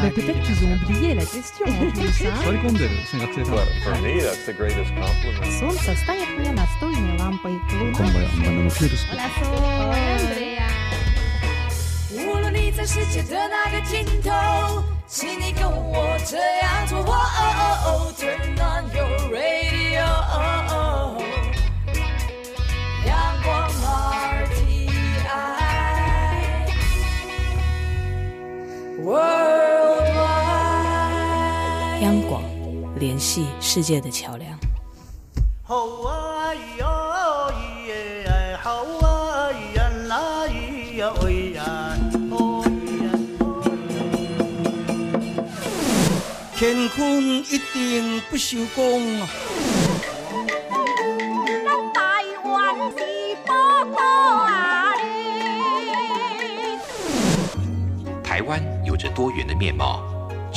Mais peut-être qu'ils ont oublié la question en plus, hein 座り込んでるね学生さん Well, for me, that's the greatest compliment. Солнце станет мне настольной лампой. こんばんはあんまりのケールス Hola, Sol. Andrea. 无论你在世界的哪个尽头，请你跟我这样做。哦哦哦，Turn on your radio，阳光 RTI，Worldwide。 联系世界的桥梁。吼啊咿呀，吼啊咿呀啦咿呀喂呀，吼咿呀。乾坤一定不朽功。台湾是宝岛啊！台湾有着多元的面貌，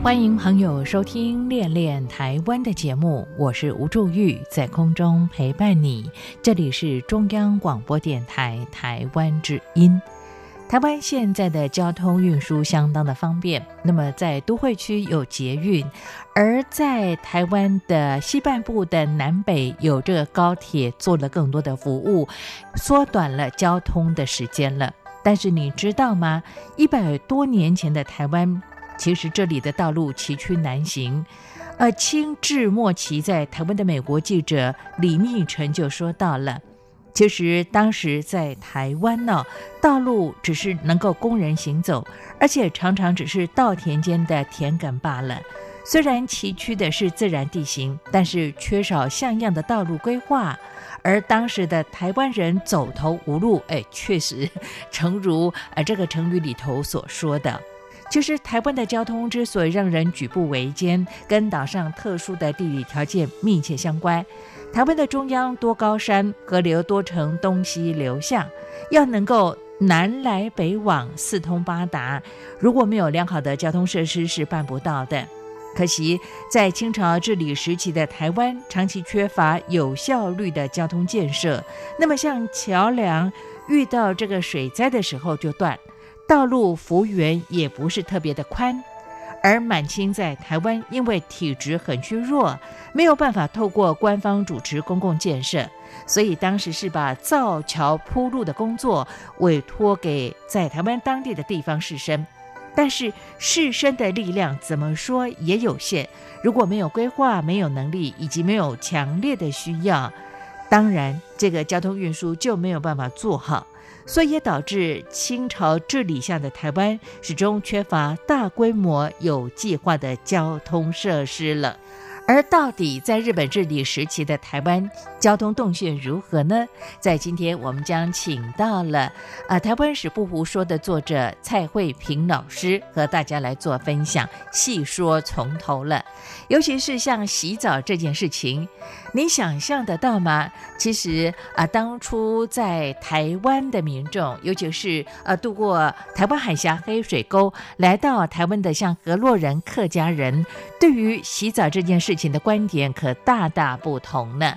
欢迎朋友收听《恋恋台湾》的节目，我是吴祝玉，在空中陪伴你。这里是中央广播电台台湾之音。台湾现在的交通运输相当的方便，那么在都会区有捷运，而在台湾的西半部的南北有这个高铁，做了更多的服务，缩短了交通的时间了。但是你知道吗？一百多年前的台湾。其实这里的道路崎岖难行，呃，清治末期在台湾的美国记者李密成就说到了，其实当时在台湾呢，道路只是能够供人行走，而且常常只是稻田间的田埂罢了。虽然崎岖的是自然地形，但是缺少像样的道路规划，而当时的台湾人走投无路，哎，确实，诚如呃这个成语里头所说的。就是台湾的交通之所以让人举步维艰，跟岛上特殊的地理条件密切相关。台湾的中央多高山，河流多呈东西流向，要能够南来北往，四通八达，如果没有良好的交通设施是办不到的。可惜在清朝治理时期的台湾，长期缺乏有效率的交通建设，那么像桥梁遇到这个水灾的时候就断。道路幅员也不是特别的宽，而满清在台湾因为体质很虚弱，没有办法透过官方主持公共建设，所以当时是把造桥铺路的工作委托给在台湾当地的地方士绅。但是士绅的力量怎么说也有限，如果没有规划、没有能力以及没有强烈的需要，当然这个交通运输就没有办法做好。所以也导致清朝治理下的台湾始终缺乏大规模有计划的交通设施了。而到底在日本治理时期的台湾交通动线如何呢？在今天我们将请到了啊台湾史不胡说的作者蔡慧平老师和大家来做分享，细说从头了。尤其是像洗澡这件事情，你想象得到吗？其实啊，当初在台湾的民众，尤其是呃渡过台湾海峡黑水沟来到台湾的像河洛人、客家人，对于洗澡这件事情的观点可大大不同呢。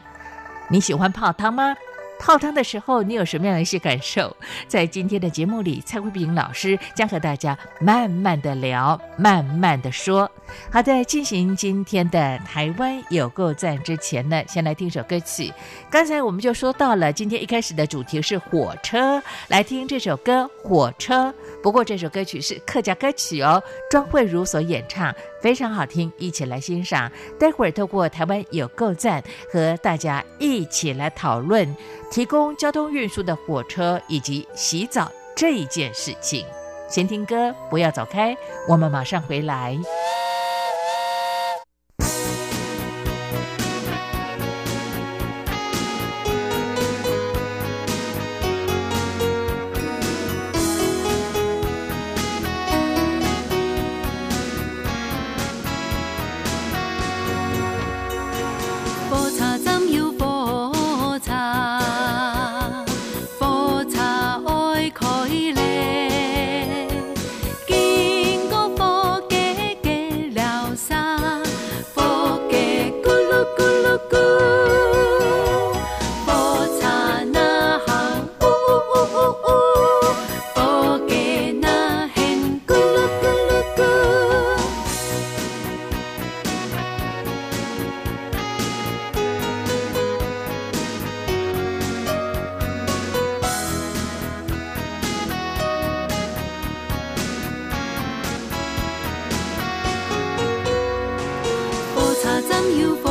你喜欢泡汤吗？泡汤的时候，你有什么样的一些感受？在今天的节目里，蔡慧平老师将和大家慢慢的聊，慢慢的说。好在进行今天的台湾有够赞之前呢，先来听首歌曲。刚才我们就说到了，今天一开始的主题是火车，来听这首歌《火车》。不过这首歌曲是客家歌曲哦，庄慧茹所演唱，非常好听，一起来欣赏。待会儿透过台湾有够站，和大家一起来讨论提供交通运输的火车以及洗澡这一件事情。先听歌，不要走开，我们马上回来。you you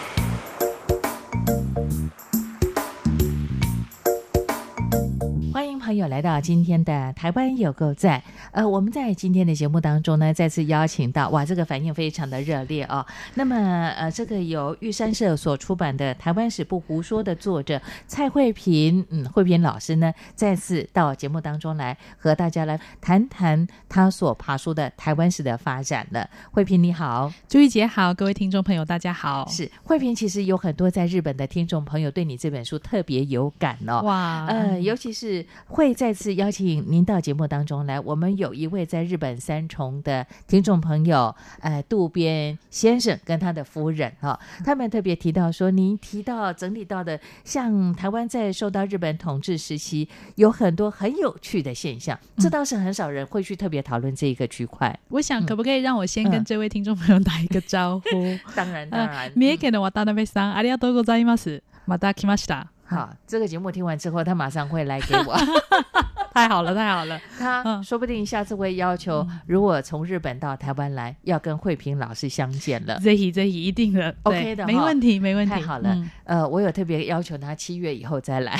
友来到今天的台湾有够赞。呃，我们在今天的节目当中呢，再次邀请到，哇，这个反应非常的热烈哦。那么，呃，这个由玉山社所出版的《台湾史不胡说》的作者蔡慧平，嗯，慧平老师呢，再次到节目当中来和大家来谈谈他所爬书的台湾史的发展了。慧平你好，朱玉姐好，各位听众朋友大家好。是慧平，其实有很多在日本的听众朋友对你这本书特别有感哦。哇，呃，尤其是会再次邀请您到节目当中来。我们有一位在日本三重的听众朋友，呃，渡边先生跟他的夫人哈、他们特别提到说，您提到整理到的，像台湾在受到日本统治时期，有很多很有趣的现象，这倒是很少人会去特别讨论这一个区块。我想可不可以让我先嗯跟这位听众朋友打一个招呼？当然，当然，三重県の渡辺さん、ありがとうございます。また来ました。 好，这个节目听完之后，他马上会来给我。太好了，太好了。他嗯说不定下次会要求，如果从日本到台湾来，要跟慧平老师相见了。这一这一一定的 OK 的哈没问题，没问题。太好了，嗯呃，我有特别要求他七月以后再来。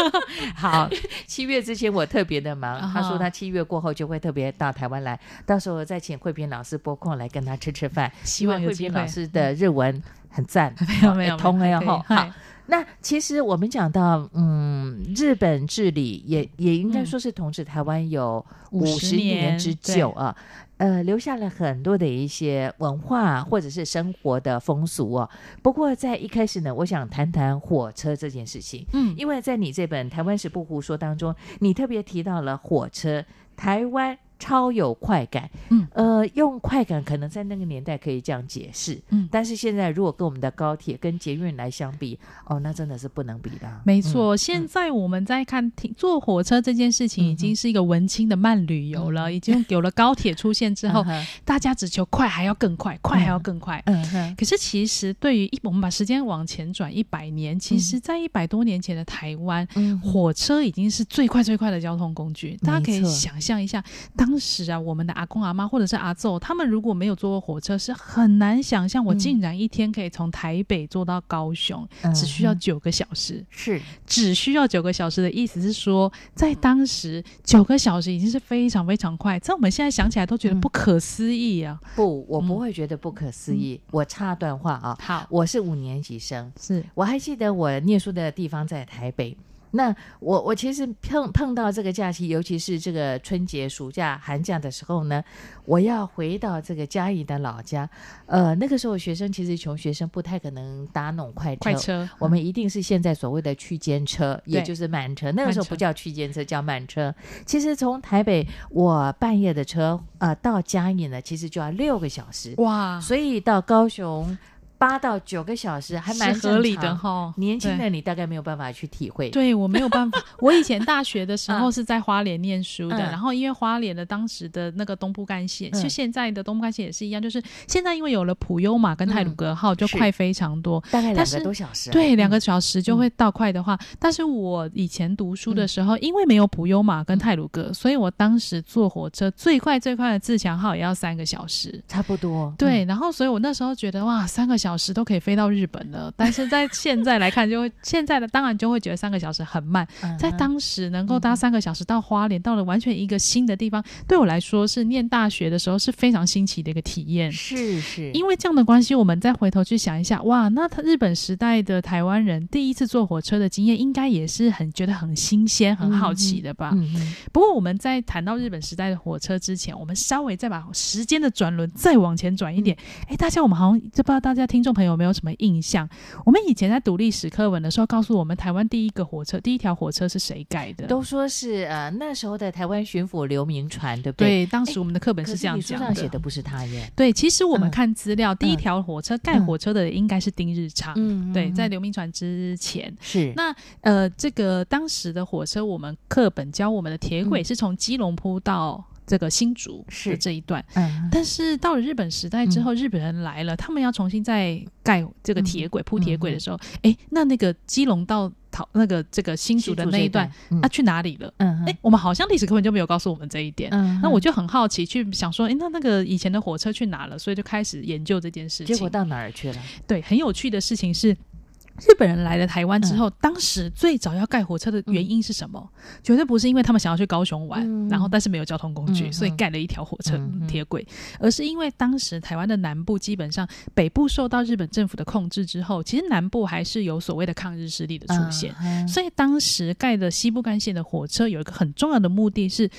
好，七月之前我特别的忙，啊他说他七月过后就会特别到台湾来，到时候再请慧平老师拨空来跟他吃吃饭。希望慧萍有机会老师的日文很赞，没有没有通了没有后好。那其实我们讲到，嗯，日本治理也也应该说是统治台湾有五十年年之久啊，呃，留下了很多的一些文化或者是生活的风俗哦。不过在一开始呢，我想谈谈火车这件事情，嗯，因为在你这本《台湾史不胡说》当中，你特别提到了火车，台湾。超有快感，嗯，呃，用快感可能在那个年代可以这样解释，嗯但是现在如果跟我们的高铁跟捷运来相比，哦，那真的是不能比的。没错，现在我们在看停坐火车这件事情，已经是一个文青的慢旅游了。已经有了高铁出现之后，大家只求快还要更快，快还要更快。嗯哼，可是其实对于一我们把时间往前转一百年，其实，在一百多年前的台湾，嗯火车已经是最快最快的交通工具。大家可以想象一下，当时啊，我们的阿公阿妈或者是阿祖，他们如果没有坐过火车，是很难想象我竟然一天可以从台北坐到高雄，嗯只需要九个小时。是只需要九个小时的意思是说，在当时九个小时已经是非常非常快，在我们现在想起来都觉得不可思议啊。不，我不会觉得不可思议。我插段话啊，好，我是五年级生，是我还记得我念书的地方在台北。那我我其实碰碰到这个假期，尤其是这个春节、暑假、寒假的时候呢，我要回到这个嘉义的老家。呃，那个时候学生其实穷学生不太可能搭那种快车，快车我们一定是现在所谓的区间车，也就是慢车。那个时候不叫区间车，叫慢车。其实从台北我半夜的车呃到嘉义呢，其实就要六个小时。哇，所以到高雄八到九个小时还蛮合理的哈。年轻的你大概没有办法去体会。对我没有办法，我以前大学的时候是在花莲念书的，嗯。然后因为花莲的当时的那个东部干线，嗯。就现在的东部干线也是一样，就是现在因为有了普悠玛跟泰鲁格号，就快非常多，大概两个多小时。啊。对，嗯两个小时就会到快的话，但是我以前读书的时候，因为没有普悠玛跟泰鲁格，所以我当时坐火车最快最快的自强号也要三个小时。差不多。对，然后所以我那时候觉得哇，三个小时都可以飞到日本了。但是在现在来看，就会 现在的当然就会觉得三个小时很慢。嗯，在当时能够搭三个小时到花莲，到了完全一个新的地方，对我来说是念大学的时候是非常新奇的一个体验。是是，因为这样的关系，我们再回头去想一下，哇，那他日本时代的台湾人第一次坐火车的经验，应该也是很觉得很新鲜、很好奇的吧？不过我们在谈到日本时代的火车之前，我们稍微再把时间的转轮再往前转一点。哎、大家我们好像就不知道大家听听众朋友有没有什么印象？我们以前在读历史课文的时候，告诉我们台湾第一个火车，第一条火车是谁盖的？都说是呃那时候的台湾巡抚刘铭传，对不对？对当时我们的课本是这样讲的。书上写的不是他耶。对，其实我们看资料，第一条火车盖火车的应该是丁日昌。嗯，对，在刘铭传之前是那呃，这个当时的火车，我们课本教我们的铁轨是从基隆铺到。这个新竹是。这一段，嗯，但是到了日本时代之后，日本人来了，他们要重新再盖这个铁轨铺铁轨的时候，哎，那那个基隆到桃那个这个新竹的那一段，啊，去哪里了？嗯，哎，我们好像历史课本就没有告诉我们这一点，嗯，那我就很好奇，去想说，哎，那那个以前的火车去哪了？所以就开始研究这件事情，结果到哪儿去了？对，很有趣的事情是。日本人来了台湾之后，当时最早要盖火车的原因是什么？绝对不是因为他们想要去高雄玩，然后但是没有交通工具，所以盖了一条火车铁轨，而是因为当时台湾的南部基本上北部受到日本政府的控制之后，其实南部还是有所谓的抗日势力的出现，所以当时盖的西部干线的火车有一个很重要的目的是。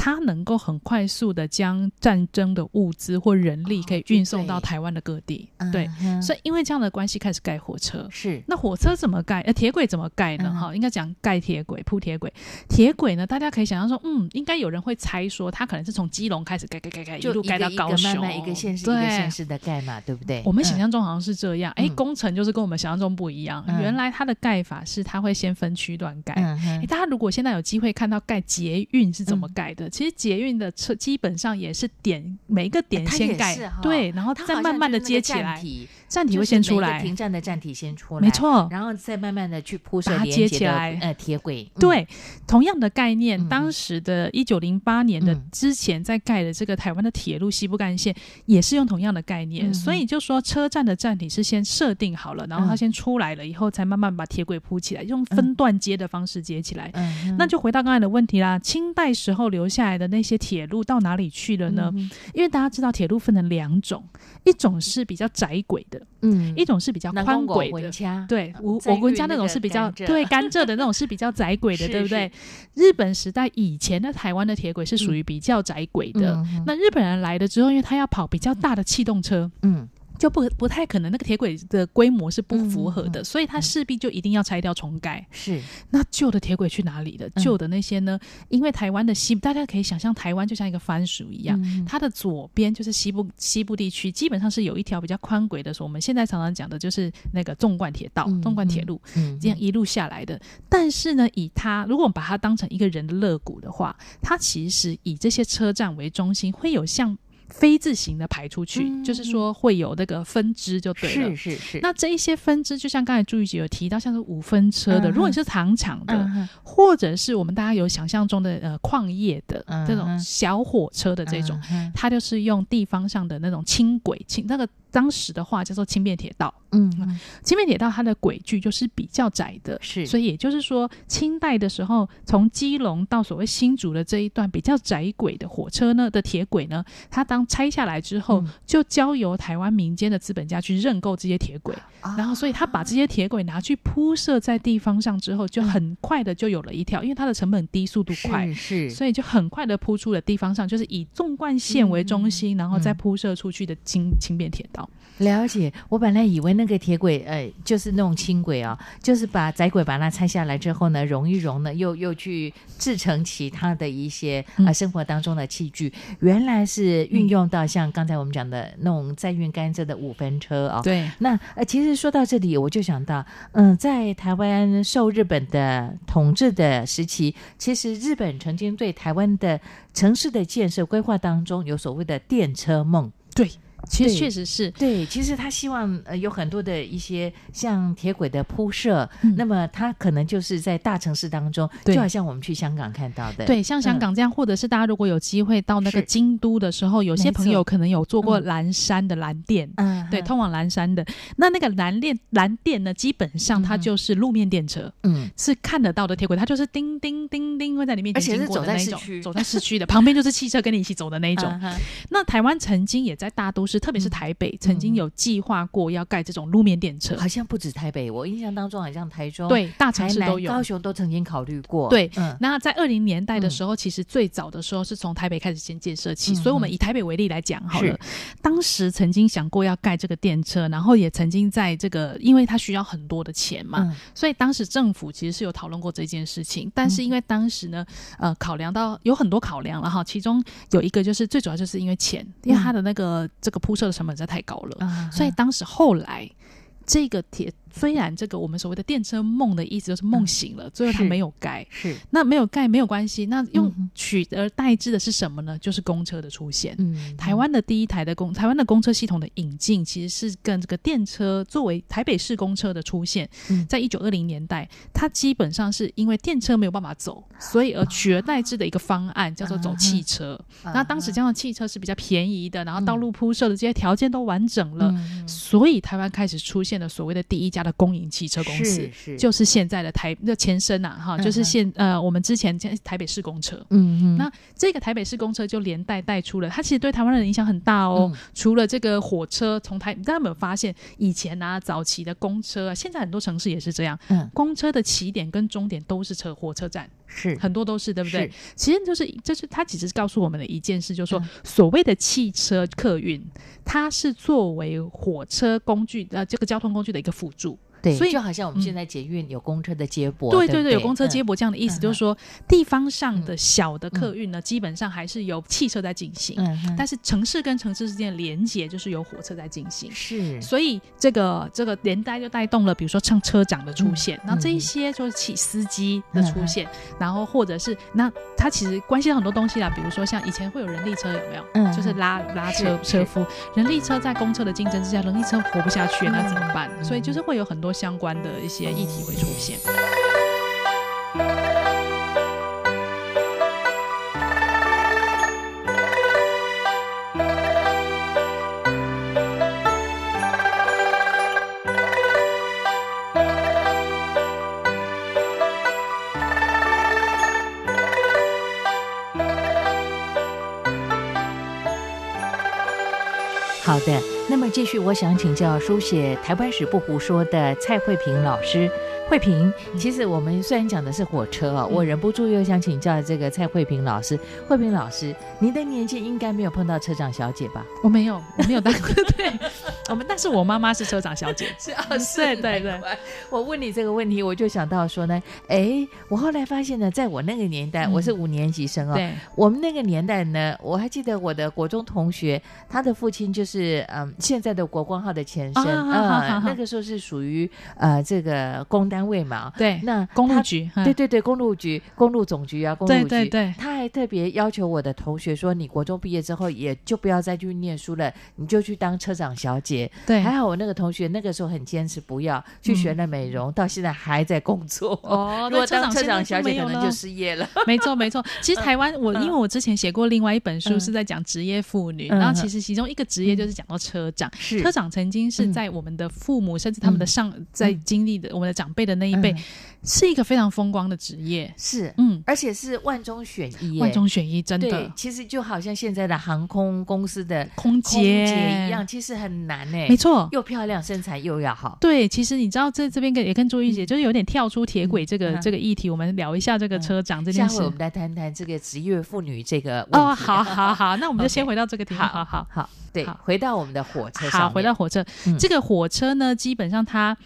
它能够很快速的将战争的物资或人力可以运送到台湾的各地，对，所以因为这样的关系开始盖火车。是，那火车怎么盖？呃，铁轨怎么盖呢？哈，应该讲盖铁轨、铺铁轨。铁轨呢，大家可以想象说，嗯，应该有人会猜说，它可能是从基隆开始盖盖盖盖，一路盖到高雄，慢慢一个县市一个县市的盖嘛，对不对？我们想象中好像是这样，哎，工程就是跟我们想象中不一样。原来它的盖法是它会先分区段盖。大家如果现在有机会看到盖捷运是怎么盖的，其实捷运的。车基本上也是点每一个点先盖，对，然后再慢慢的接起来，站体会先出来，停站的站体先出来，没错，然后再慢慢的去铺设接起来，呃，铁轨，对，同样的概念，当时的一九零八年的之前在盖的这个台湾的铁路西部干线也是用同样的概念，所以就说车站的站体是先设定好了，然后它先出来了以后，才慢慢把铁轨铺起来，用分段接的方式接起来，那就回到刚才的问题啦，清代时候留下来的那些铁。铁路到哪里去了呢？因为大家知道铁路分成两种，一种是比较窄轨的，嗯，一种是比较宽轨的。对，我我们家那种是比较对甘蔗的那种是比较窄轨的，对不对？日本时代以前的台湾的铁轨是属于比较窄轨的。那日本人来了之后，因为他要跑比较大的气动车，嗯。就不不太可能，那个铁轨的规模是不符合的，所以它势必就一定要拆掉重盖。是，那旧的铁轨去哪里了？旧的那些呢？因为台湾的西，大家可以想象，台湾就像一个番薯一样，它的左边就是西部西部地区，基本上是有一条比较宽轨的，说我们现在常常讲的就是那个纵贯铁道、纵贯铁路，这样一路下来的。但是呢，以它如果我们把它当成一个人的肋骨的话，它其实以这些车站为中心，会有像。非字形的排出去，就是说会有那个分支就对了。是是是。那这一些分支，就像刚才朱玉姐有提到，像是五分车的，如果你是糖厂的，或者是我们大家有想象中的呃矿业的这种小火车的这种，它就是用地方上的那种轻轨轻那个。当时的话叫做轻便铁道，嗯，轻便铁道它的轨距就是比较窄的，是，所以也就是说，清代的时候，从基隆到所谓新竹的这一段比较窄轨的火车呢的铁轨呢，它当拆下来之后，就交由台湾民间的资本家去认购这些铁轨，然后所以他把这些铁轨拿去铺设在地方上之后，就很快的就有了一条，因为它的成本低，速度快，是，所以就很快的铺出了地方上，就是以纵贯线为中心，然后再铺设出去的轻轻便铁道。了解，我本来以为那个铁轨，呃，就是那种轻轨啊，就是把窄轨把它拆下来之后呢，融一融呢，又又去制成其他的一些啊生活当中的器具，原来是运用到像刚才我们讲的那种载运甘蔗的五分车啊。对，那呃，其实说到这里，我就想到，嗯，在台湾受日本的统治的时期，其实日本曾经对台湾的城市的建设规划当中有所谓的电车梦。对。其实确实是。对，其实他希望呃有很多的一些像铁轨的铺设，那么他可能就是在大城市当中，就好像我们去香港看到的，对，像香港这样，或者是大家如果有机会到那个京都的时候，有些朋友可能有坐过蓝山的蓝电，嗯，对，通往蓝山的。那那个蓝电蓝电呢，基本上它就是路面电车，嗯，是看得到的铁轨，它就是叮叮叮叮会在里面，而且是走在市区，走在市区的旁边就是汽车跟你一起走的那一种。那台湾曾经也在大都市，特别是台北，曾经有计划过要盖这种路面电车。好像不止台北，我印象当中好像台中、对大城、市都有。高雄都曾经考虑过。对，嗯那在二零年代的时候，其实最早的时候是从台北开始先建设起，嗯所以我们以台北为例来讲好了。当时曾经想过要盖这个电车，然后也曾经在这个，因为它需要很多的钱嘛，嗯所以当时政府其实是有讨论过这件事情。但是因为当时呢，呃，考量到有很多考量了哈，其中有一个就是最主要就是因为钱，因为它的那个这个铺设的成本实在太高了，啊所以当时后来。这个铁虽然这个我们所谓的电车梦的意思就是梦醒了，最后它没有盖，是。那没有盖没有关系，那用嗯取而代之的是什么呢？就是公车的出现。嗯台湾的第一台的公台湾的公车系统的引进，其实是跟这个电车作为台北市公车的出现，嗯。在一九二零年代，它基本上是因为电车没有办法走，所以而取而代之的一个方案叫做走汽车。啊那当时这样的汽车是比较便宜的，然后道路铺设的这些条件都完整了，嗯所以台湾开始出现了所谓的第一家的公营汽车公司是，是。就是现在的台那前身呐、哈，嗯就是现呃我们之前在台北市公车。嗯嗯。那这个台北市公车就连带带出了，它其实对台湾人的影响很大哦。嗯。除了这个火车从台，大家有没有发现以前啊早期的公车啊，现在很多城市也是这样，嗯。公车的起点跟终点都是车火车站，是很多都是对不对？其实就是就是他其实是告诉我们的一件事，就是说、嗯所谓的汽车客运，它是作为火车工具呃这个交通工具的一个辅助。对，所以就好像我们现在捷运有公车的接驳，对对，对对，有公车接驳这样的意思，嗯就是说地方上的小的客运呢，基本上还是由汽车在进行，嗯哼但是城市跟城市之间的连接就是由火车在进行。是。所以这个这个连带就带动了，比如说像车长的出现，嗯然后这一些就是起司机的出现，然后或者是那它其实关系到很多东西啦，比如说像以前会有人力车有没有？嗯就是拉拉车车夫，人力车在公车的竞争之下，人力车活不下去，那怎么办？嗯。所以就是会有很多相关的一些议题会出现。继续，我想请教书写《台湾史不胡说》的蔡慧平老师。慧萍，其实我们虽然讲的是火车哦，我忍不住又想请教这个蔡慧萍老师。慧萍老师，您的年纪应该没有碰到车长小姐吧？我没有，我没有当过，对，我们，但是我妈妈是车长小姐，是啊，对对对。我问你这个问题，我就想到说呢，哎，我后来发现呢，在我那个年代，我是五年级生哦，对，我们那个年代呢，我还记得我的国中同学，他的父亲就是嗯现在的国光号的前身，啊好好好呃，那个时候是属于呃这个工单位嘛，对，那公路局，对对对，公路局、公路总局啊，公路局，对对对。他还特别要求我的同学说，你国中毕业之后也就不要再去念书了，你就去当车长小姐。对，还好我那个同学那个时候很坚持不要去学了美容，到现在还在工作。哦，如果当车车长小姐，可能就就失业了。没错没错。其实台湾，我嗯。因为我之前写过另外一本书，是在讲职业妇女，嗯。然后其实其中一个职业就是讲到车长。是。车长曾经是在我们的父母，甚至他们的上在经历的我们的长辈的那一辈嗯，是一个非常风光的职业。是，嗯，而且是万中选一，万中选一，真的，。其实就好像现在的航空公司的空姐姐一样，其实很难呢。没错，又漂亮，身材又要好。对，其实你知道，在这边跟也跟朱玉姐，就是有点跳出铁轨这个、嗯这个议题，我们聊一下这个车长这件事下回我。们来谈谈这个职业妇女这个。哦，好好好，那我们就 先回到这个题目。好好好，对，回到我们的火车上好，回到火车，嗯这个火车呢，基本上它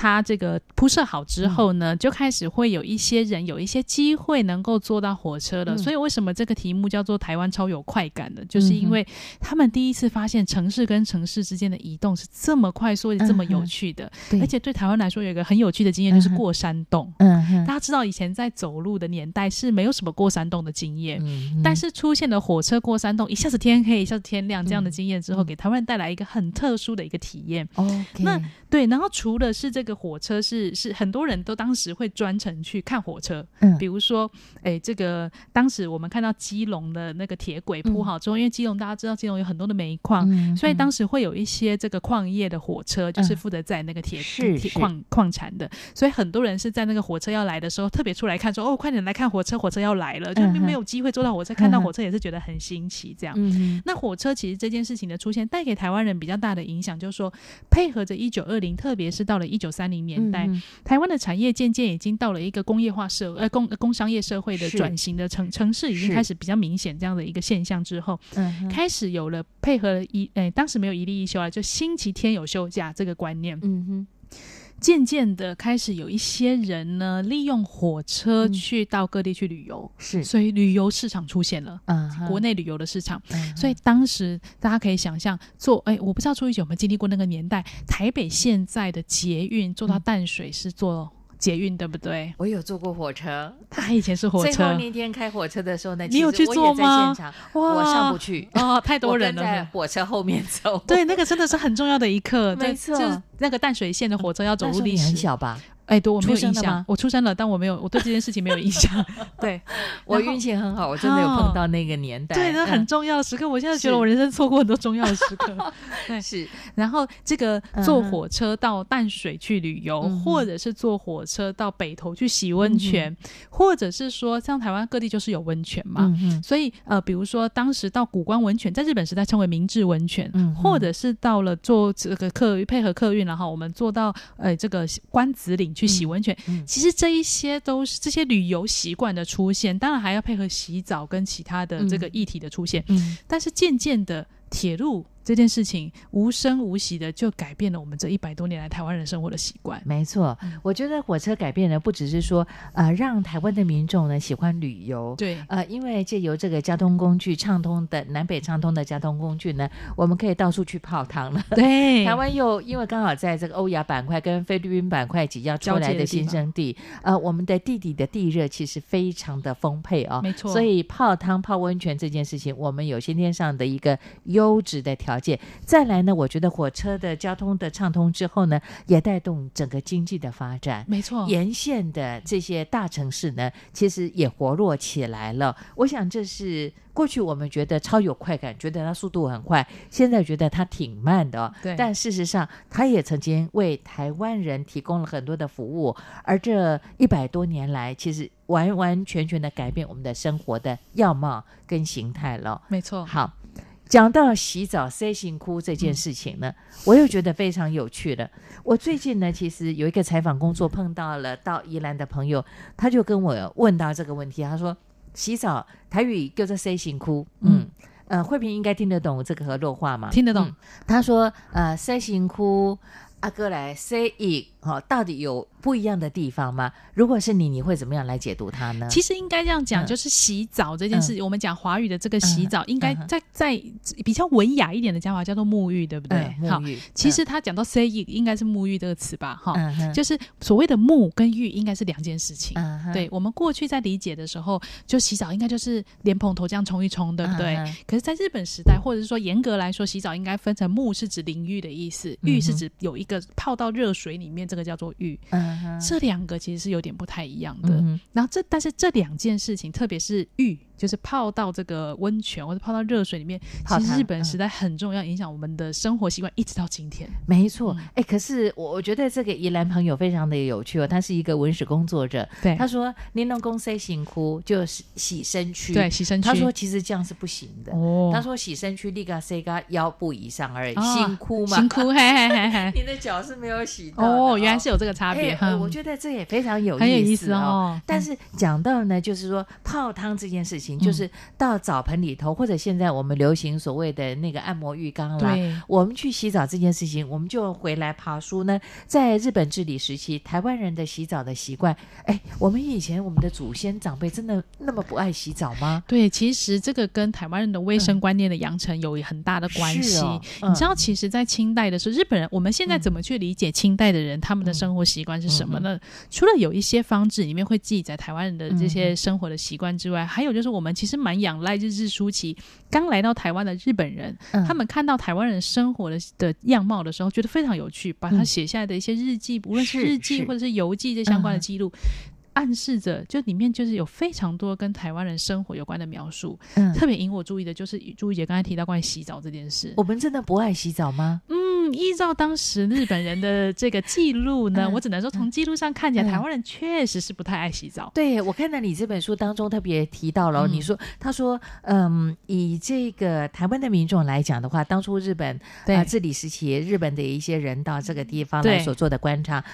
它这个铺设好之后呢，嗯就开始会有一些人有一些机会能够坐到火车了。嗯。所以为什么这个题目叫做台湾超有快感的？就是因为他们第一次发现城市跟城市之间的移动是这么快速、这么有趣的。对。而且对台湾来说，有一个很有趣的经验，就是过山洞。嗯哼。大家知道以前在走路的年代是没有什么过山洞的经验，嗯但是出现了火车过山洞，一下子天黑，一下子天亮这样嗯。的经验之后，给台湾人带来一个很特殊的一个体验。那对，然后除了是这个火车是是很多人都当时会专程去看火车，嗯。比如说，哎，这个当时我们看到基隆的那个铁轨铺好之后，因为基隆大家知道基隆有很多的煤矿，嗯所以当时会有一些这个矿业的火车，就是嗯负责在那个铁铁矿矿产的，所以很多人是在那个火车要来的时候特别出来看，说哦，快点来看火车，火车要来了，就没有机会坐到火车，看到火车也是觉得很新奇这样。嗯那火车其实这件事情的出现，带给台湾人比较大的影响，就是说配合着一九二零，特别是到了一九三零年代，嗯台湾的产业渐渐已经到了一个工业化社呃工工商业社会的转型的城城市，已经开始比较明显这样的一个现象之后，嗯开始有了配合一诶、当时没有一例一休啊，就星期天有休假这个观念。嗯哼，渐渐的开始有一些人呢，利用火车去到各地去旅游，是。所以旅游市场出现了。嗯国内旅游的市场，嗯所以当时大家可以想象，坐哎，我不知道朱一姐有没有经历过那个年代，台北现在的捷运坐嗯。到淡水是坐捷运，对不对？我有坐过火车，他以前是火车最后车，那天开火车的时候呢，你有去坐吗现场，哇我上不去哦，太多人了在了。火车后面走。对，那个真的是很重要的一刻，对没错就是那个淡水线的火车要走那时候你入历史。很小吧？哎，对我没有印象，我出生了，但我没有，我对这件事情没有印象。对，我运气很好，我真的有碰到那个年代。对，那很嗯重要的时刻。我现在觉得我人生错过很多重要的时刻。对，是。然后这个坐火车到淡水去旅游，嗯或者是坐火车到北投去洗温泉，或者是说像台湾各地就是有温泉嘛。嗯哼所以呃，比如说当时到古关温泉，在日本时代称为明治温泉，嗯或者是到了坐这个客配合客运，然后我们坐到呃这个关子岭去洗温泉。嗯其实这一些都是这些旅游习惯的出现，当然还要配合洗澡跟其他的这个议题的出现。嗯但是渐渐的，铁路这件事情无声无息的就改变了我们这一百多年来台湾人生活的习惯。没错，嗯。我觉得火车改变的不只是说呃让台湾的民众呢喜欢旅游，对。呃，因为借由这个交通工具畅通的南北畅通的交通工具呢，我们可以到处去泡汤了。对。台湾又因为刚好在这个欧亚板块跟菲律宾板块即将出来的新生地，呃，我们的地底的地热其实非常的丰沛哦，没错。所以泡汤泡温泉这件事情，我们有先天上的一个优质的条件。再来呢，我觉得火车的交通的畅通之后呢，也带动整个经济的发展。没错，沿线的这些大城市呢，其实也活络起来了。我想这是过去我们觉得超有快感，觉得它速度很快，现在觉得它挺慢的、哦。对但事实上，它也曾经为台湾人提供了很多的服务，而这一百多年来，其实完完全全的改变我们的生活的样貌跟形态了。没错。好。讲到洗澡塞辛哭这件事情呢，我又觉得非常有趣了。我最近呢，其实有一个采访工作碰到了到宜兰的朋友，他就跟我问到这个问题，他说洗澡台语叫做塞辛哭，嗯。呃，慧萍应该听得懂这个河洛话吗？听得懂。嗯、他说：“呃，塞型哭，阿哥来 say it，哦，到底有不一样的地方吗？如果是你，你会怎么样来解读它呢？其实应该这样讲，嗯就是洗澡这件事，我们讲华语的这个洗澡，应该嗯在在比较文雅一点的讲法叫做沐浴，对不对？好其实他讲到 say it 应该是沐浴这个词吧，哈嗯，就是所谓的沐跟浴应该是两件事情。嗯对我们过去在理解的时候，就洗澡应该就是莲蓬头这样冲一冲，对不对嗯？可是，在日本时代，或者是说严格来说，洗澡应该分成沐是指淋浴的意思，浴是指有一个泡到热水里面，这个叫做浴。嗯，这两个其实是有点不太一样的。嗯然后这但是这两件事情，特别是浴，就是泡到这个温泉或者泡到热水里面，其实日本嗯时代很重要，影响我们的生活习惯，一直到今天。没错，嗯哎、可是我我觉得这个宜兰朋友非常的有趣哦，他是一个文史工作者。对他说“您能公 say 辛苦就是洗身躯”，对洗身躯他说其实这样是不行的。哦他说洗身躯立个 say 个腰部以上而已，哦辛苦嘛，辛苦，嘿嘿嘿嘿。你的脚是没有洗到的哦，原来是有这个差别。我觉得这也非常有很有意思。哦但是讲到呢，就是说泡汤这件事情，就是到澡盆里头，或者现在我们流行所谓的那个按摩浴缸啦对，我们去洗澡这件事情，我们就回来爬书呢。在日本治理时期，台湾人的洗澡的习惯，哎，我们以前我们的祖先长辈真的那么不爱洗澡吗？对，其实这个跟台湾人的卫生观念的养成有很大的关系。是哦嗯你知道，其实，在清代的时候，日本人我们现在怎么去理解清代的人、他们的生活习惯是什么呢？除了有一些方志里面会记载台湾人的这些生活的习惯之外，还有就是我们其实蛮仰赖日治初期刚来到台湾的日本人，嗯他们看到台湾人生活的的样貌的时候，觉得非常有趣，把他嗯写下来的一些日记，无论是是日记或者是游记这相关的嗯记录。暗示着，就里面就是有非常多跟台湾人生活有关的描述。嗯特别引我注意的就是朱怡姐刚才提到关于洗澡这件事。我们真的不爱洗澡吗？嗯，嗯，依照当时日本人的这个记录呢，我只能说从记录上看起来，台湾人确实是不太爱洗澡。对，我看到你这本书当中特别提到了，你说他说，嗯，以这个台湾的民众来讲的话，当初日本啊治理时期，日本的一些人到这个地方来所做的观察，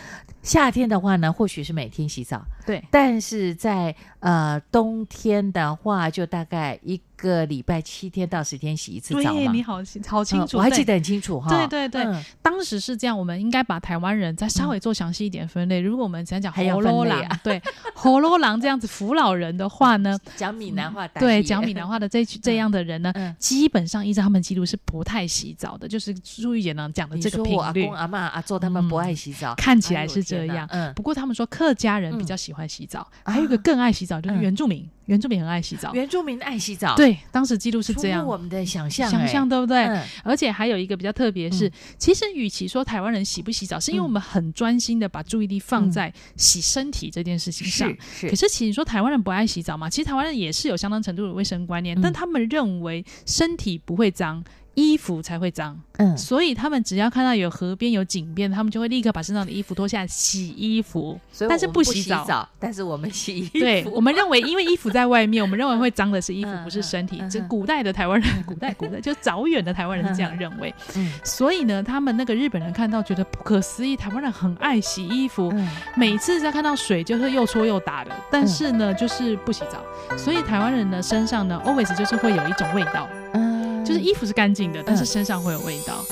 夏天的话呢，或许是每天洗澡，对，但是在呃冬天的话，就大概一。个礼拜七天到十天洗一次澡对，你好好清楚，我还记得很清楚哈。对对对，当时是这样，我们应该把台湾人再稍微做详细一点分类。如果我们想讲喉咙狼，对喉咙狼这样子扶老人的话呢，讲闽南话，对讲闽南话的这 这样的人呢，基本上依照他们记录是不太洗澡的，就是朱玉姐呢讲的这个频率。阿公阿妈阿做他们不爱洗澡，看起来是这样。嗯，不过他们说客家人比较喜欢洗澡，还有一个更爱洗澡就是原住民。原住民很爱洗澡，原住民爱洗澡，对，当时记录是这样，我们的想象，想象对不对？而且还有一个比较特别，是其实与其说台湾人洗不洗澡，是因为我们很专心的把注意力放在洗身体这件事情上。是，可是其实说台湾人不爱洗澡嘛，其实台湾人也是有相当程度的卫生观念，但他们认为身体不会脏。衣服才会脏，嗯，所以他们只要看到有河边有井边，他们就会立刻把身上的衣服脱下来洗衣服，但是不洗澡，但是我们洗衣服。对我们认为，因为衣服在外面，我们认为会脏的是衣服，不是身体。这古代的台湾人，古代古代就早远的台湾人是这样认为，嗯，所以呢，他们那个日本人看到觉得不可思议，台湾人很爱洗衣服，每次在看到水就是又搓又打的，但是呢，就是不洗澡，所以台湾人呢身上呢，always 就是会有一种味道，嗯。就是衣服是干净的，但是身上会有味道。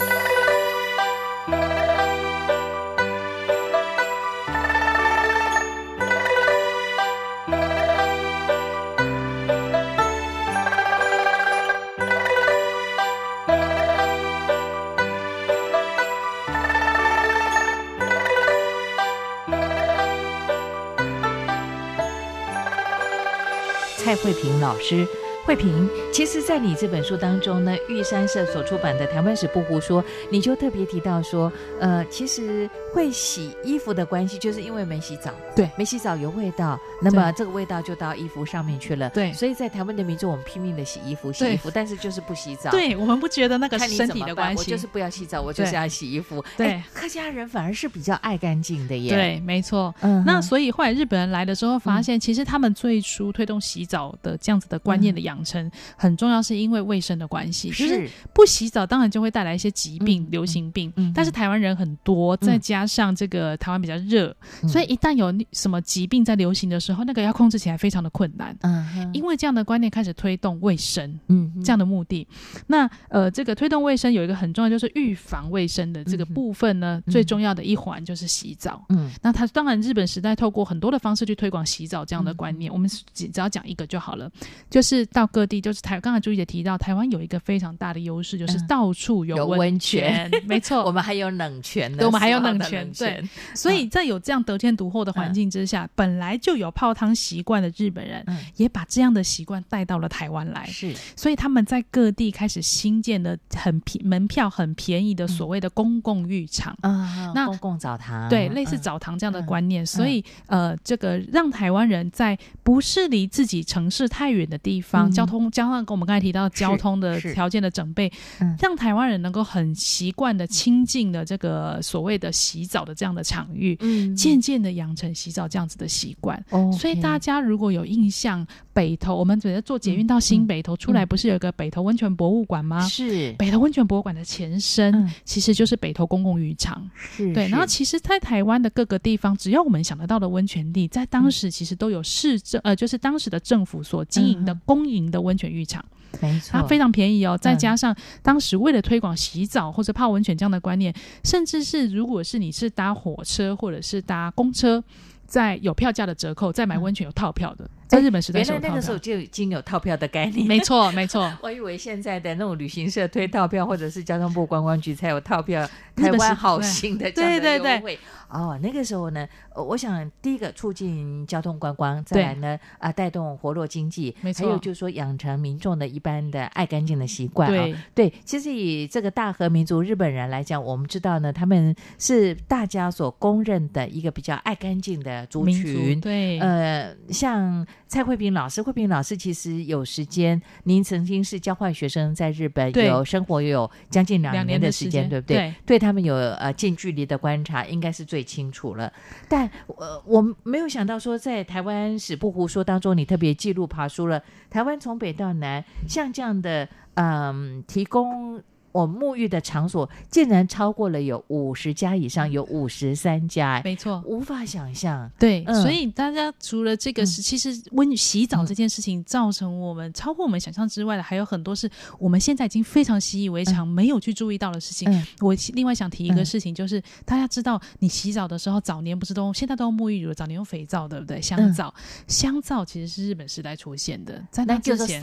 蔡慧萍老师。慧萍，其实，在你这本书当中呢，玉山社所出版的《台湾史不胡说》，你就特别提到说，呃，其实会洗衣服的关系，就是因为没洗澡，对，没洗澡有味道，那么这个味道就到衣服上面去了，对，所以在台湾的民众，我们拼命的洗衣服，洗衣服，但是就是不洗澡，对我们不觉得那个身体的关系，我就是不要洗澡，我就是要洗衣服，对，客家人反而是比较爱干净的耶，对，没错，嗯，那所以后来日本人来的时候，发现其实他们最初推动洗澡的这样子的观念的养成很。重要，是因为卫生的关系，就是不洗澡，当然就会带来一些疾病、流行病。但是台湾人很多，再加上这个台湾比较热，所以一旦有什么疾病在流行的时候，那个要控制起来非常的困难。嗯，因为这样的观念开始推动卫生，嗯，这样的目的。那呃，这个推动卫生有一个很重要，就是预防卫生的这个部分呢，最重要的一环就是洗澡。嗯，那他当然日本时代透过很多的方式去推广洗澡这样的观念，我们只只要讲一个就好了，就是到各地就是台。刚才朱姐提到，台湾有一个非常大的优势，就是到处有温泉。没错，我们还有冷泉呢。我们还有冷泉，对。所以在有这样得天独厚的环境之下，本来就有泡汤习惯的日本人，也把这样的习惯带到了台湾来。是，所以他们在各地开始新建的很便门票很便宜的所谓的公共浴场。啊，那公共澡堂，对，类似澡堂这样的观念。所以，呃，这个让台湾人在不是离自己城市太远的地方，交通加上跟。我们刚才提到交通的条件的准备，让台湾人能够很习惯的亲近的这个所谓的洗澡的这样的场域，渐渐的养成洗澡这样子的习惯。所以大家如果有印象，北投我们准备坐捷运到新北投出来，不是有个北投温泉博物馆吗？是。北投温泉博物馆的前身，其实就是北投公共浴场。对，然后其实，在台湾的各个地方，只要我们想得到的温泉地，在当时其实都有市政呃，就是当时的政府所经营的公营的温泉浴场。没错，它非常便宜哦。再加上当时为了推广洗澡或者泡温泉这样的观念，甚至是如果是你是搭火车或者是搭公车，在有票价的折扣再买温泉有套票的。在日本时代，原来那个时候就已经有套票的概念。没错，没错。我以为现在的那种旅行社推套票，或者是交通部观光局才有套票。台湾好行的这样的优惠哦。那个时候呢，我想第一个促进交通观光，再来呢啊带动活络经济，没错。还有就是说养成民众的一般的爱干净的习惯啊。对，其实以这个大和民族日本人来讲，我们知道呢，他们是大家所公认的一个比较爱干净的的族群。族对，呃，像蔡慧平老师，慧平老师其实有时间，您曾经是交换学生在日本，有生活有将近两两年的时间，时间对不对？对对他们有呃近距离的观察，应该是最清楚了。但呃，我没有想到说，在台湾史不胡说当中，你特别记录爬书了台湾从北到南，像这样的嗯、提供。我沐浴的场所竟然超过了有五十家以上，有五十三家，哎没错。无法想象。对，嗯。所以大家除了这个是，其实温洗澡这件事情造成我们超过我们想象之外的，还有很多是我们现在已经非常习以为常，没有去注意到的事情。嗯。我另外想提一个事情，就是大家知道，你洗澡的时候，早年不是都现在都用沐浴乳，早年用肥皂，对不对？香皂，香皂其实是日本时代出现的，在那之前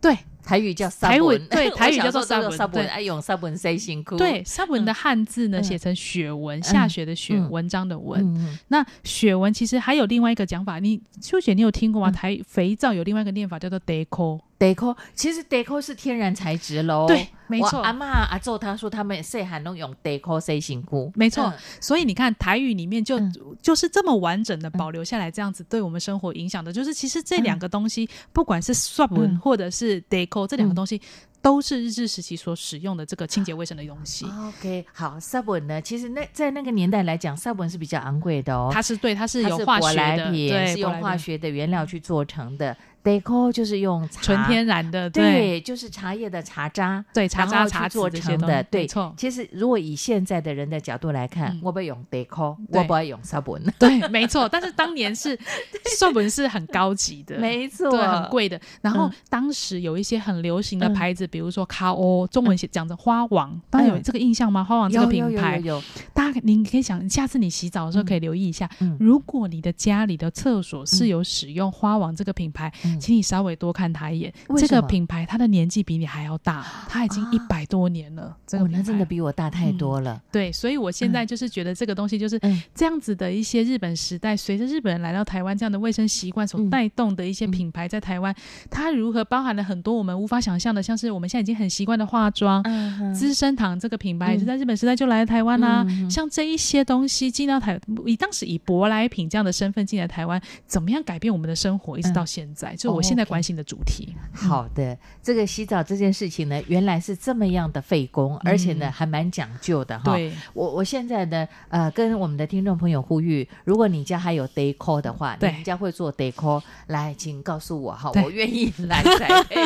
对。台语叫台语对 台语叫做我小时候都 sabun，对。sabun，爱用 sabun 塞辛苦。对，沙文的汉字呢嗯写成雪文，下雪的雪，嗯文章的文。嗯，那雪文其实还有另外一个讲法，你秋姐你有听过吗？台肥皂有另外一个念法叫做 deco，deco 其实 deco 是天然材质喽。对，没错。阿妈阿昼他说他们谁还能用 deco 塞辛苦，没错嗯。所以你看台语里面就、嗯。就是这么完整的保留下来，这样子对我们生活影响的，就是其实这两个东西，不管是嗯。或者是 deco 这两个东西。都是日治时期所使用的这个清洁卫生的东西，OK，好，sabun 呢，其实那在那个年代来讲，sabun 是比较昂贵的哦。它是对它是有化舶学的，对，是用化学的原料去做成的。Deco 就是用茶纯天然的，对，就是茶叶的茶渣，对茶渣茶做成的对，错，其实如果以现在的人的角度来看，嗯。我不会用 deco，我不会用 sabun，对，没错。但是当年是 subun 是很高级的，没错，对，很。贵的。然后嗯。当时有一些很流行的嗯。牌子，比如说卡欧，中文写讲着花王，大家有嗯。这个印象吗？花王这个品牌，有有有，大家你可以想，下次你洗澡的时候可以留意一下，嗯。如果你的家里的厕所是有使用花王这个品牌，嗯请你稍微多看他一眼。这个品牌它的年纪比你还要大，它已经啊。一百多年了。这个哦，那真的比我大太多了。对，所以我现在就是觉得这个东西就是嗯。这样子的一些日本时代，随着日本人来到台湾这样的卫生习惯所嗯。带动的一些品牌，在台湾它如何包含了很多我们无法想象的，像是我们现在已经很习惯的化妆。嗯资生堂这个品牌嗯也是在日本时代就来了台湾啦、嗯。像这一些东西进到台，以当时以舶来品这样的身份进来台湾，怎么样改变我们的生活，一直到现在，就是我现在关心的主题。好的，这个洗澡这件事情呢，原来是这么样的费工，而且呢还蛮讲究的哈。嗯对，我我现在呢，呃，跟我们的听众朋友呼吁，如果你家还有 day call 的话，对你们家会做 day call，来，请告诉我哈，我愿意 来栽培。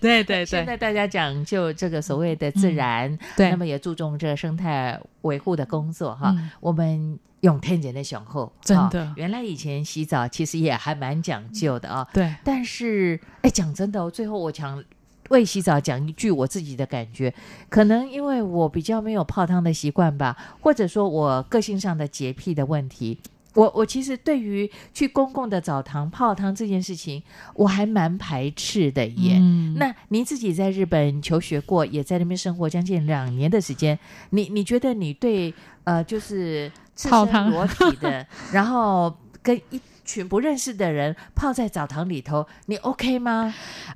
对对对现在大家讲究这个所谓的自然，嗯对那么也注重这个生态维护的工作哈。嗯我们用天然的雄厚，真的哈原来以前洗澡其实也还蛮讲究的啊。对，但是，哎，讲真的、哦，最后我想为洗澡讲一句我自己的感觉，可能因为我比较没有泡汤的习惯吧，或者说我个性上的洁癖的问题。我我其实对于去公共的澡堂泡汤这件事情，我还蛮排斥的耶。嗯那您自己在日本求学过，也在那边生活将近两年的时间，你你觉得你对呃就是赤泡汤身裸体的，然后跟一群不认识的人泡在澡堂里头，你 OK 吗？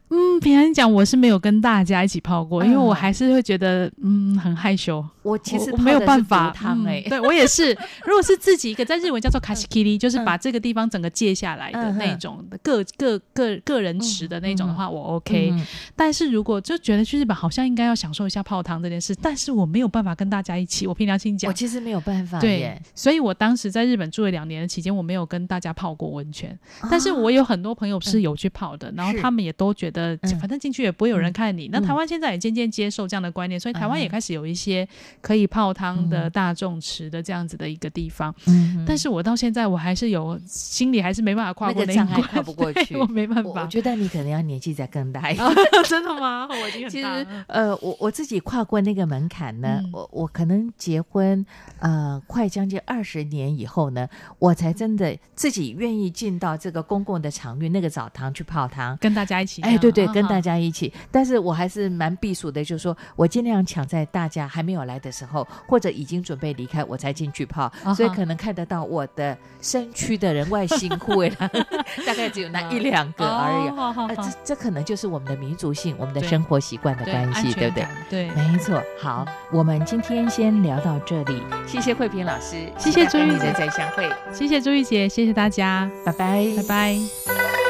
嗯，平常讲我是没有跟大家一起泡过，因为我嗯还是会觉得嗯很害羞。我其实我没有办法足汤哎、嗯对我也是。如果是自己一个，在日文叫做卡西 k i 就是把这个地方整个借下来的嗯那种的个个个个人池的那种的话，我 OK。嗯但是如果就觉得去日本好像应该要享受一下泡汤这件事，但是我没有办法跟大家一起。我凭良心讲我，其实没有办法对。，所以我当时在日本住了两年的期间，我没有跟大家泡过温泉，啊但是我有很多朋友是有去泡的，然后他们也都觉得，嗯反正进去也不会有人看你。那嗯台湾现在也渐渐接受这样的观念，所以台湾也嗯开始有一些可以泡汤的嗯大众池的这样子的一个地方。嗯但是我到现在我还是有心里还是没办法跨那过一个障碍，跨不过去 我没办法我。觉得你可能要年纪再更大一点。真的吗？我已经很其实大了。，呃，我我自己跨过那个门槛呢，嗯我我可能结婚呃快将近二十年以后呢，我才真的自己愿意进到这个公共的场域那个澡堂去泡汤。跟大家一起哎，对对，啊跟大家一起，但是我还是蛮避暑的，就是说我尽量抢在大家还没有来的时候，或者已经准备离开，我才进去泡，所以可能看得到我的身躯的人外辛苦啦，大概只有那一两个而已。这这可能就是我们的民族性、我们的生活习惯的关系，对不对？对，没错。好，我们今天先聊到这里，谢谢慧萍老师，谢谢朱玉姐。再相会，谢谢朱玉姐，谢谢大家，拜拜，拜拜。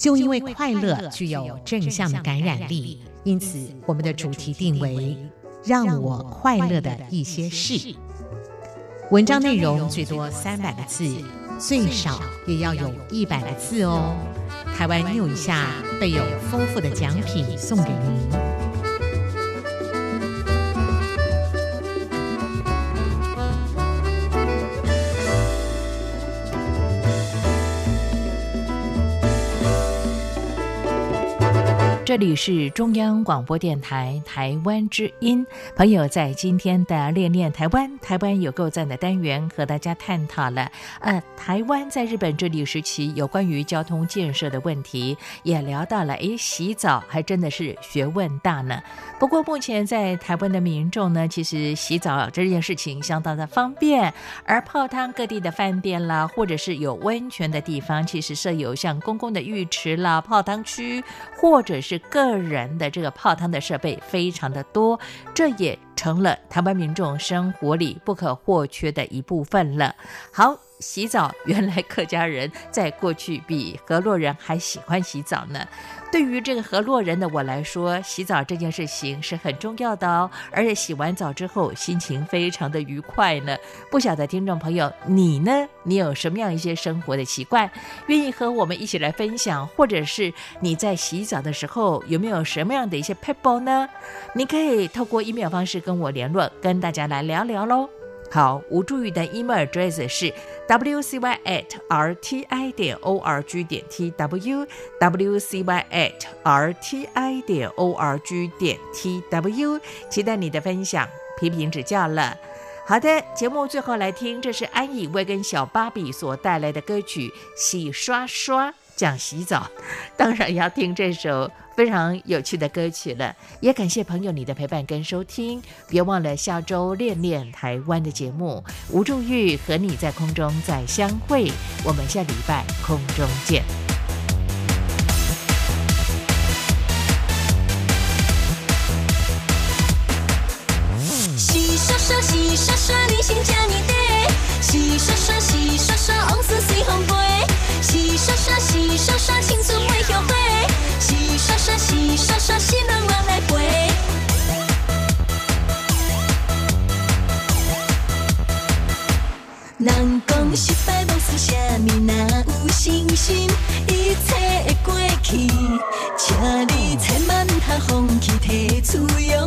就因为快乐具有正向的感染力，因此我们的主题定为“让我快乐的一些事”。文章内容最多三百个字，最少也要有一百个字哦。台湾 New 一下备有丰富的奖品送给您。这里是中央广播电台台湾之音，朋友在今天的练练台湾，台湾有够赞的单元和大家探讨了，呃，台湾在日本治理时期有关于交通建设的问题，也聊到了，诶，洗澡还真的是学问大呢。不过目前在台湾的民众呢，其实洗澡这件事情相当的方便，而泡汤各地的饭店啦，或者是有温泉的地方，其实设有像公共的浴池啦、泡汤区，或者是个人的这个泡汤的设备非常的多，这也成了台湾民众生活里不可或缺的一部分了。好。洗澡，原来客家人在过去比河洛人还喜欢洗澡呢。对于这个河洛人的我来说，洗澡这件事情是很重要的哦。而且洗完澡之后，心情非常的愉快呢。不晓得听众朋友你呢？你有什么样一些生活的习惯，愿意和我们一起来分享？或者是你在洗澡的时候有没有什么样的一些 people 呢？你可以透过 email 方式跟我联络，跟大家来聊聊喽。好，吴助玉的 email address 是 wcy at rti 点 org 点 tw wcy at rti 点 org 点 tw，期待你的分享、批评指教了。好的，节目最后来听，这是安以薇跟小芭比所带来的歌曲《洗刷刷》，想洗澡，当然要听这首。非常有趣的歌曲了，也感谢朋友你的陪伴跟收听，别忘了下周练练台湾的节目，吴祝玉和你在空中再相会，我们下礼拜空中见。若有信心，一切会过去。请你千万通放弃，提出勇